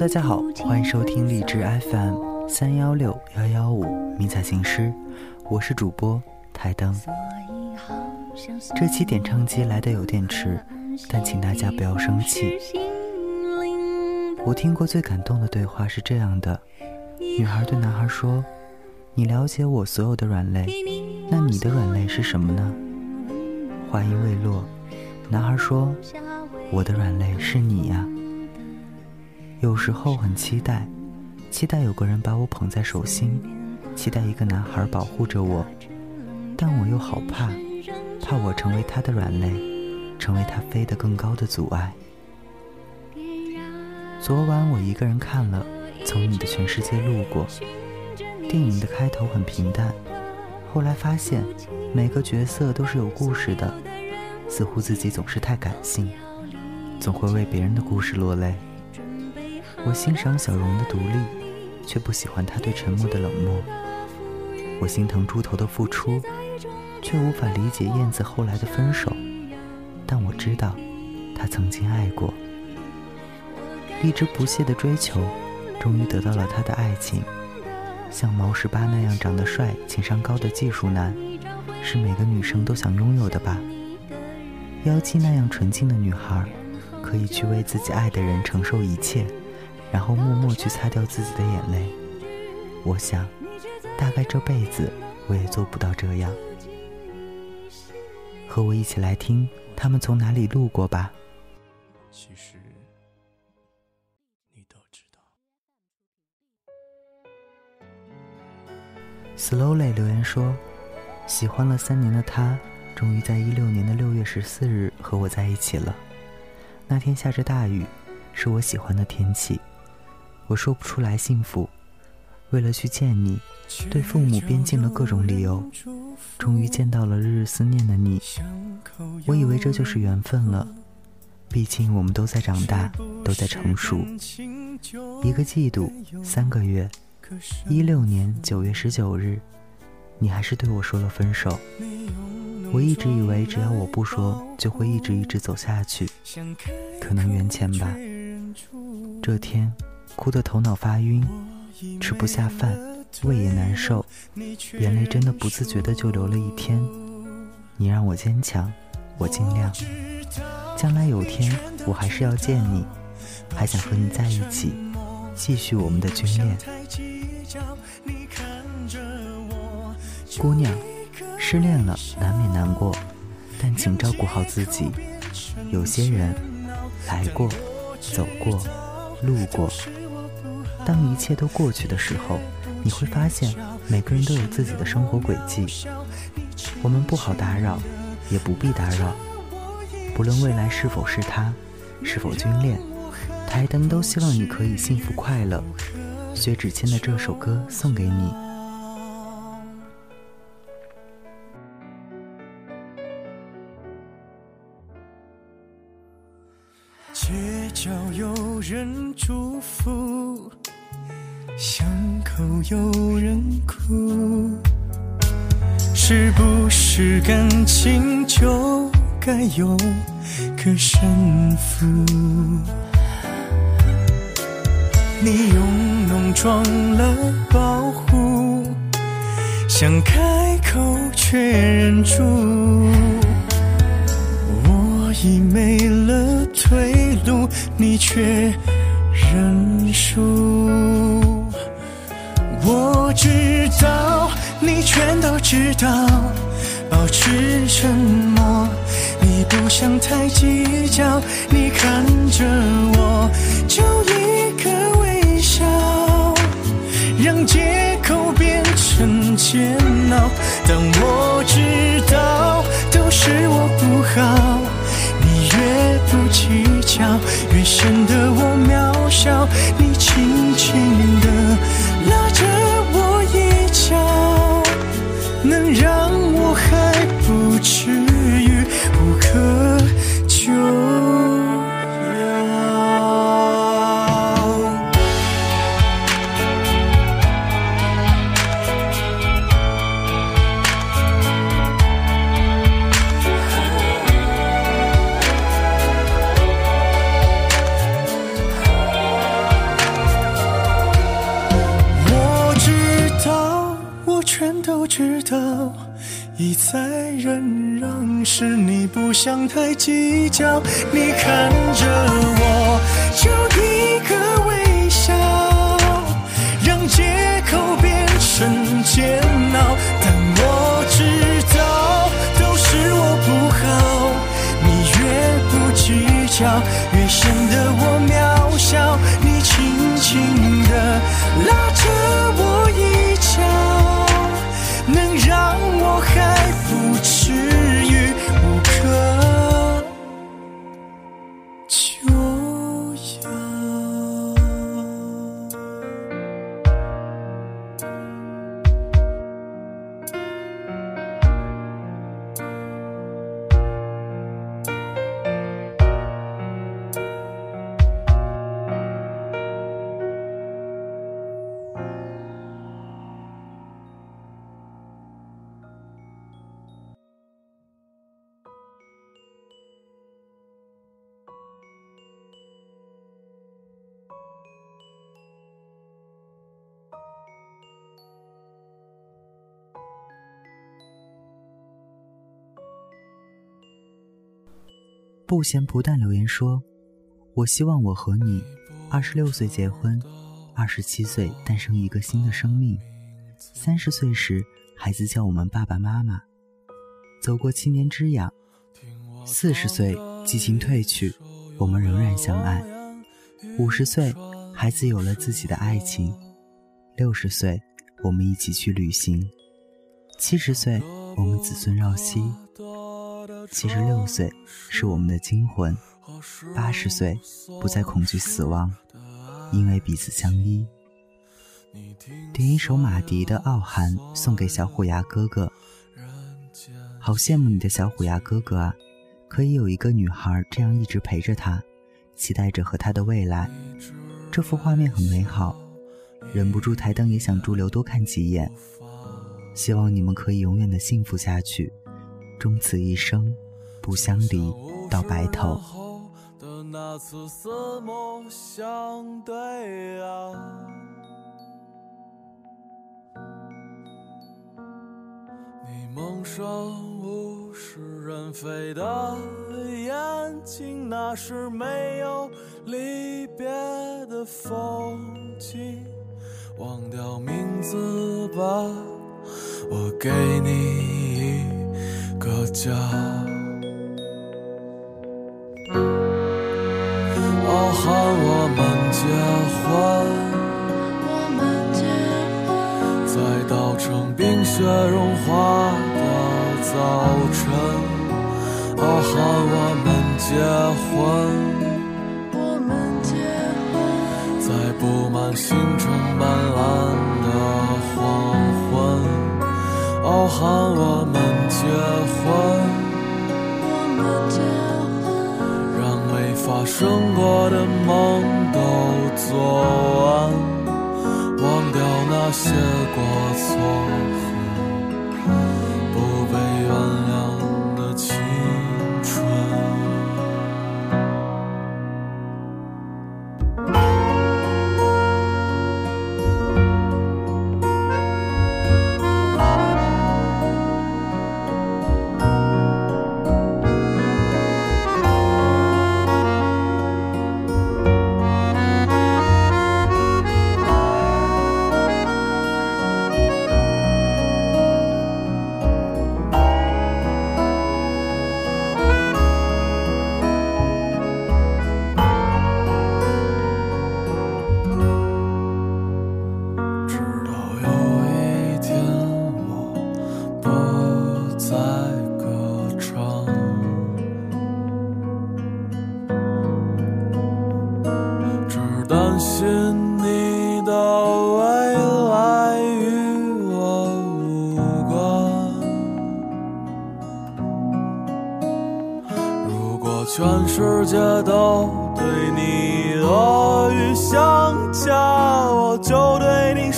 大家好，欢迎收听荔枝 FM 三幺六幺幺五迷彩行诗，我是主播台灯。这期点唱机来的有点迟，但请大家不要生气。我听过最感动的对话是这样的：女孩对男孩说：“你了解我所有的软肋，那你的软肋是什么呢？”话音未落，男孩说：“我的软肋是你呀。”有时候很期待，期待有个人把我捧在手心，期待一个男孩保护着我，但我又好怕，怕我成为他的软肋，成为他飞得更高的阻碍。昨晚我一个人看了《从你的全世界路过》，电影的开头很平淡，后来发现每个角色都是有故事的，似乎自己总是太感性，总会为别人的故事落泪。我欣赏小荣的独立，却不喜欢他对沉默的冷漠。我心疼猪头的付出，却无法理解燕子后来的分手。但我知道，他曾经爱过。一直不懈的追求，终于得到了他的爱情。像毛十八那样长得帅、情商高的技术男，是每个女生都想拥有的吧？妖姬那样纯净的女孩，可以去为自己爱的人承受一切。然后默默去擦掉自己的眼泪。我想，大概这辈子我也做不到这样。和我一起来听他们从哪里路过吧。其实你都知道。Slowly 留言说，喜欢了三年的他，终于在一六年的六月十四日和我在一起了。那天下着大雨，是我喜欢的天气。我说不出来幸福，为了去见你，对父母编尽了各种理由，终于见到了日日思念的你。我以为这就是缘分了，毕竟我们都在长大，都在成熟。一个季度，三个月，一六年九月十九日，你还是对我说了分手。我一直以为只要我不说，就会一直一直走下去，可能缘浅吧。这天。哭得头脑发晕，吃不下饭，胃也难受，眼泪真的不自觉的就流了一天。你让我坚强，我尽量。将来有天我还是要见你，还想和你在一起，继续我们的军恋。姑娘，失恋了难免难过，但请照顾好自己。有些人来过，走过，路过。当一切都过去的时候，你会发现每个人都有自己的生活轨迹。我们不好打扰，也不必打扰。不论未来是否是他，是否军恋，台灯都希望你可以幸福快乐。薛之谦的这首歌送给你。福。巷口有人哭，是不是感情就该有个胜负？你用浓妆了保护，想开口却忍住，我已没了退路，你却认输。我知道你全都知道，保持沉默。你不想太计较，你看着我，就一个微笑，让借口变成煎熬。忍让，是你不想太计较。你看着我，就一个微笑，让借口变成煎熬。但我知道，都是我不好。你越不计较，越显得我渺小。你轻轻的拉不咸不淡留言说：“我希望我和你，二十六岁结婚，二十七岁诞生一个新的生命，三十岁时孩子叫我们爸爸妈妈，走过七年之痒，四十岁激情褪去，我们仍然相爱，五十岁孩子有了自己的爱情，六十岁我们一起去旅行，七十岁我们子孙绕膝。”七十六岁是我们的惊魂，八十岁不再恐惧死亡，因为彼此相依。点一首马迪的《傲寒》送给小虎牙哥哥，好羡慕你的小虎牙哥哥啊！可以有一个女孩这样一直陪着他，期待着和他的未来。这幅画面很美好，忍不住抬灯也想驻留多看几眼。希望你们可以永远的幸福下去。终此一生，不相离到白头。的那次四目相对啊，你蒙上物是人非的眼睛，那是没有离别的风景。忘掉名字吧，我给你。个家。傲寒，我们结婚。在稻城冰雪融化的早晨。傲寒，我们结婚。在布满星辰斑斓的黄昏。傲寒，我们结婚，让没发生过的梦都做完，忘掉那些过错。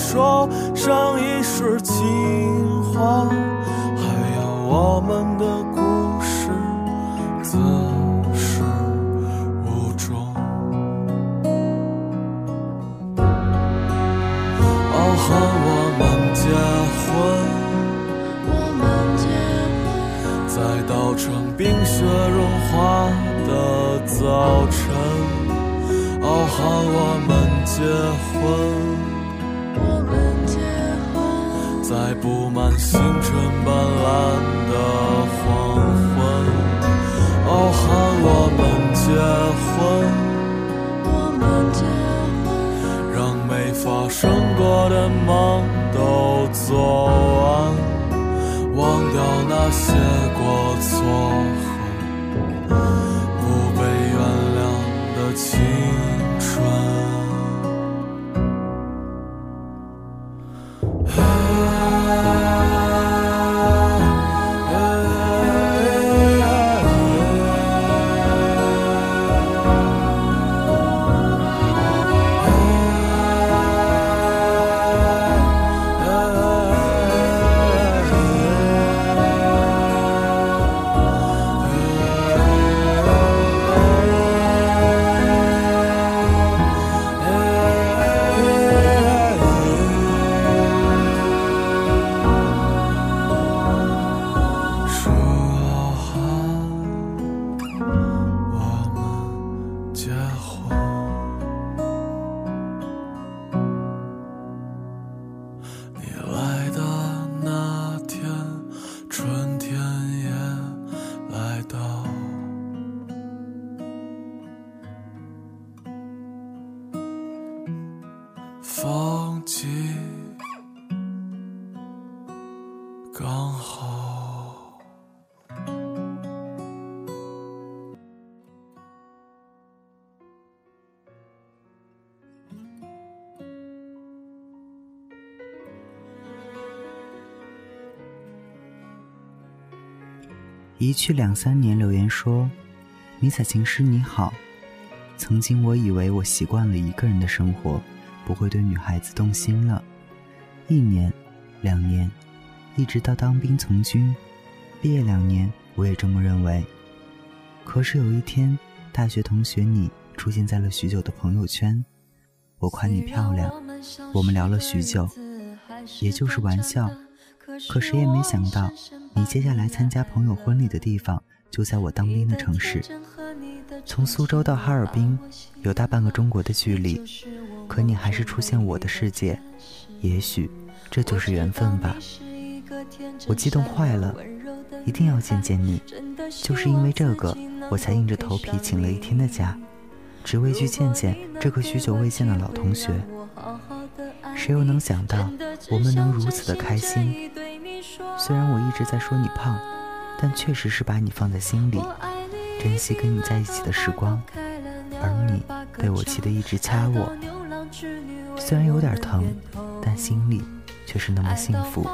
说上一世情话。还有我们的故事，自始无终。傲寒，我们结婚。在稻城冰雪融化的早晨，傲寒我们结婚，在布满星辰斑斓的黄昏，傲寒我们结婚，我们结婚，让没发生过的梦都做完，忘掉那些过错和不被原谅的青春。一去两三年留言说：“迷彩情诗你好，曾经我以为我习惯了一个人的生活，不会对女孩子动心了。一年、两年，一直到当兵从军，毕业两年，我也这么认为。可是有一天，大学同学你出现在了许久的朋友圈，我夸你漂亮，我们聊了许久，也就是玩笑。可谁也没想到，你接下来参加朋友婚礼的地方就在我当兵的城市。从苏州到哈尔滨，有大半个中国的距离，可你还是出现我的世界。也许这就是缘分吧。我激动坏了，一定要见见你。就是因为这个，我才硬着头皮请了一天的假，只为去见见这个许久未见的老同学。谁又能想到，我们能如此的开心？虽然我一直在说你胖，但确实是把你放在心里，珍惜跟你在一起的时光。而你被我气得一直掐我，虽然有点疼，但心里却是那么幸福。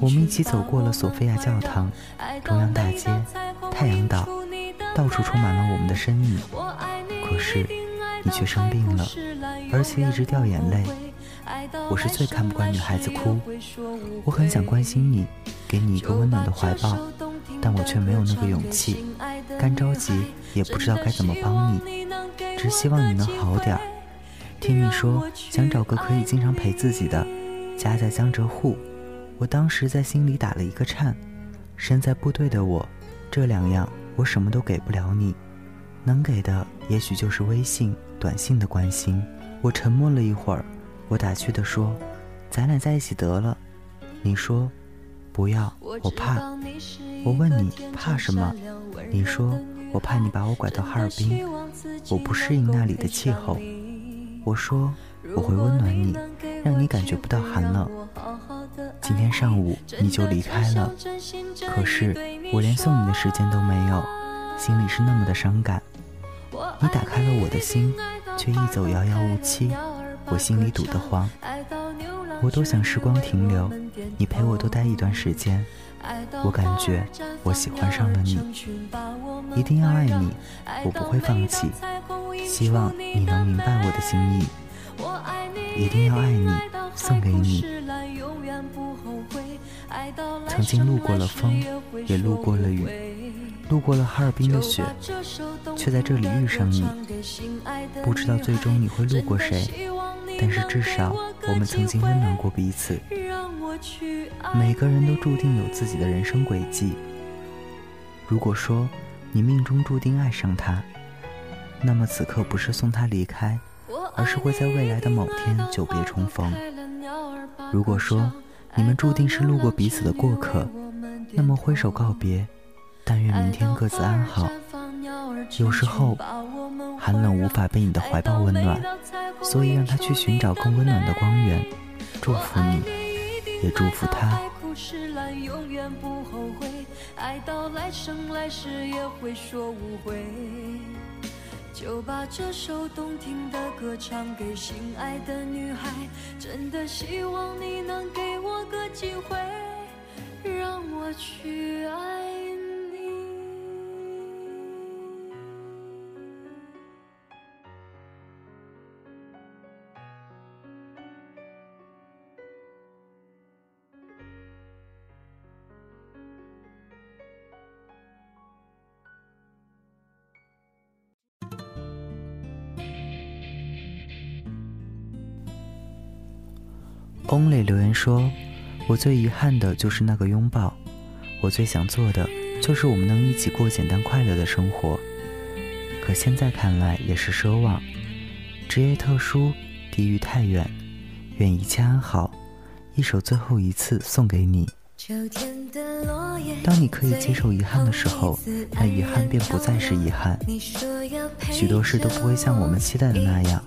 我们一起走过了索菲亚教堂、中央大街、太阳岛，到处充满了我们的身影。可是你却生病了，而且一直掉眼泪。我是最看不惯女孩子哭，我很想关心你，给你一个温暖的怀抱，但我却没有那个勇气，干着急也不知道该怎么帮你，只希望你能好点儿。听你说想找个可以经常陪自己的，家在江浙沪，我当时在心里打了一个颤。身在部队的我，这两样我什么都给不了你，能给的也许就是微信、短信的关心。我沉默了一会儿。我打趣地说：“咱俩在一起得了。”你说：“不要，我怕。”我问你怕什么？你说：“我怕你把我拐到哈尔滨，我不适应那里的气候。”我说：“我会温暖你，让你感觉不到寒冷。”今天上午你就离开了，可是我连送你的时间都没有，心里是那么的伤感。你打开了我的心，却一走遥遥无期。我心里堵得慌，我多想时光停留，你陪我多待一段时间。我感觉我喜欢上了你，一定要爱你，我不会放弃。希望你能明白我的心意，一定要爱你，送给你。曾经路过了风，也路过了雨，路过了哈尔滨的雪，却在这里遇上你。不知道最终你会路过谁。但是至少我们曾经温暖过彼此。每个人都注定有自己的人生轨迹，如果说你命中注定爱上他，那么此刻不是送他离开，而是会在未来的某天久别重逢。如果说你们注定是路过彼此的过客，那么挥手告别，但愿明天各自安好。有时候，寒冷无法被你的怀抱温暖，所以让他去寻找更温暖的光源。祝福你，也祝福他。爱到来生来世也会说无悔就把这首动听的歌唱给心爱的女孩，真的希望你能给我个机会，让我去爱。Only 留言说：“我最遗憾的就是那个拥抱，我最想做的就是我们能一起过简单快乐的生活。可现在看来也是奢望。职业特殊，地域太远，愿一切安好。一首最后一次送给你。当你可以接受遗憾的时候，那遗憾便不再是遗憾。许多事都不会像我们期待的那样，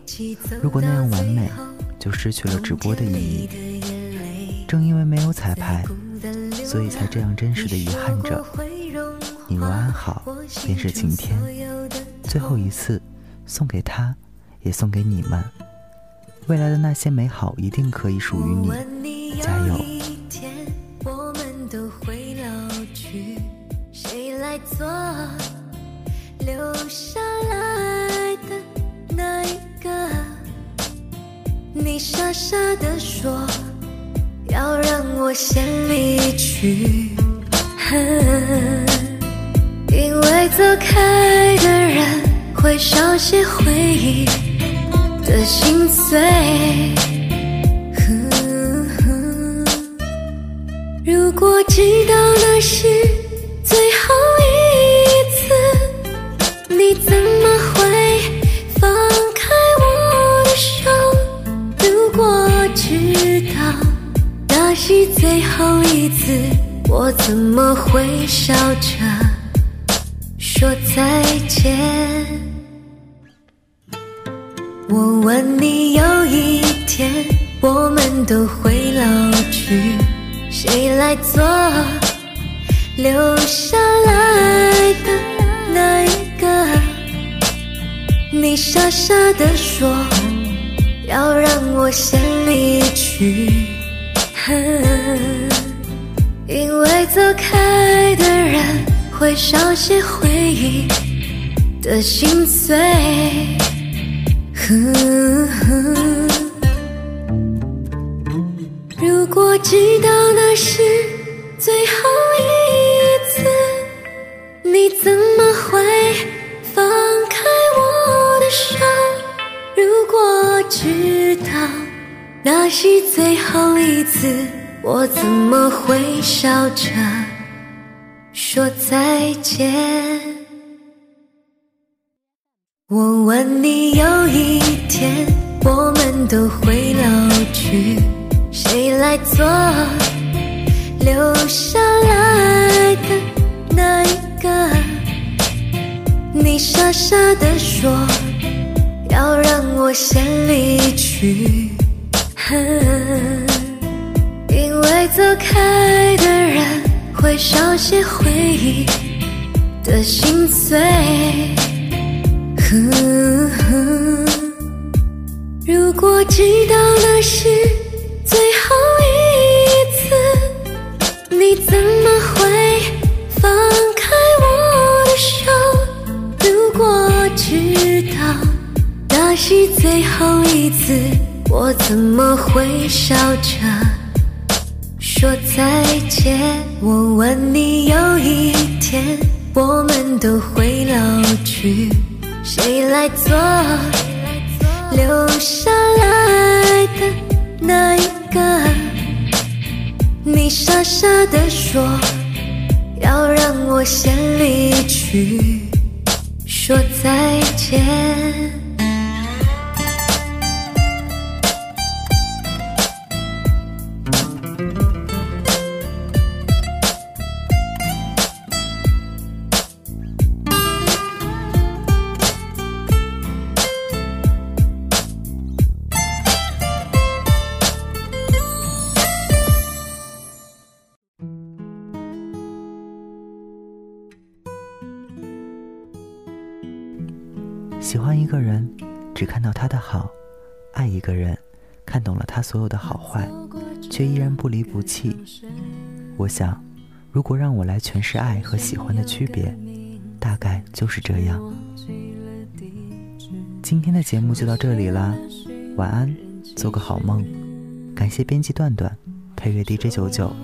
如果那样完美。”就失去了直播的意义。正因为没有彩排，所以才这样真实的遗憾着。你若安好，便是晴天。最后一次，送给他，也送给你们。未来的那些美好，一定可以属于你。加油！留下来你傻傻的说要让我先离去，因为走开的人会少些回忆的心碎。如果知道那是是最后一次，我怎么会笑着说再见？我问你，有一天我们都会老去，谁来做留下来的那一个？你傻傻的说要让我先离去。走开的人会少些回忆的心碎。如果知道那是最后一次，你怎么会放开我的手？如果知道。那是最后一次，我怎么会笑着说再见？我问你，有一天我们都会老去，谁来做留下来的那一个？你傻傻的说要让我先离去。为走开的人会少些回忆的心碎。如果知道那是最后一次，你怎么会放开我的手？如果知道那是最后一次。我怎么会笑着说再见？我问你，有一天我们都会老去，谁来做留下来的那一个？你傻傻的说要让我先离去，说再见。喜欢一个人，只看到他的好；爱一个人，看懂了他所有的好坏，却依然不离不弃。我想，如果让我来诠释爱和喜欢的区别，大概就是这样。今天的节目就到这里啦，晚安，做个好梦。感谢编辑段段，配乐 DJ 九九。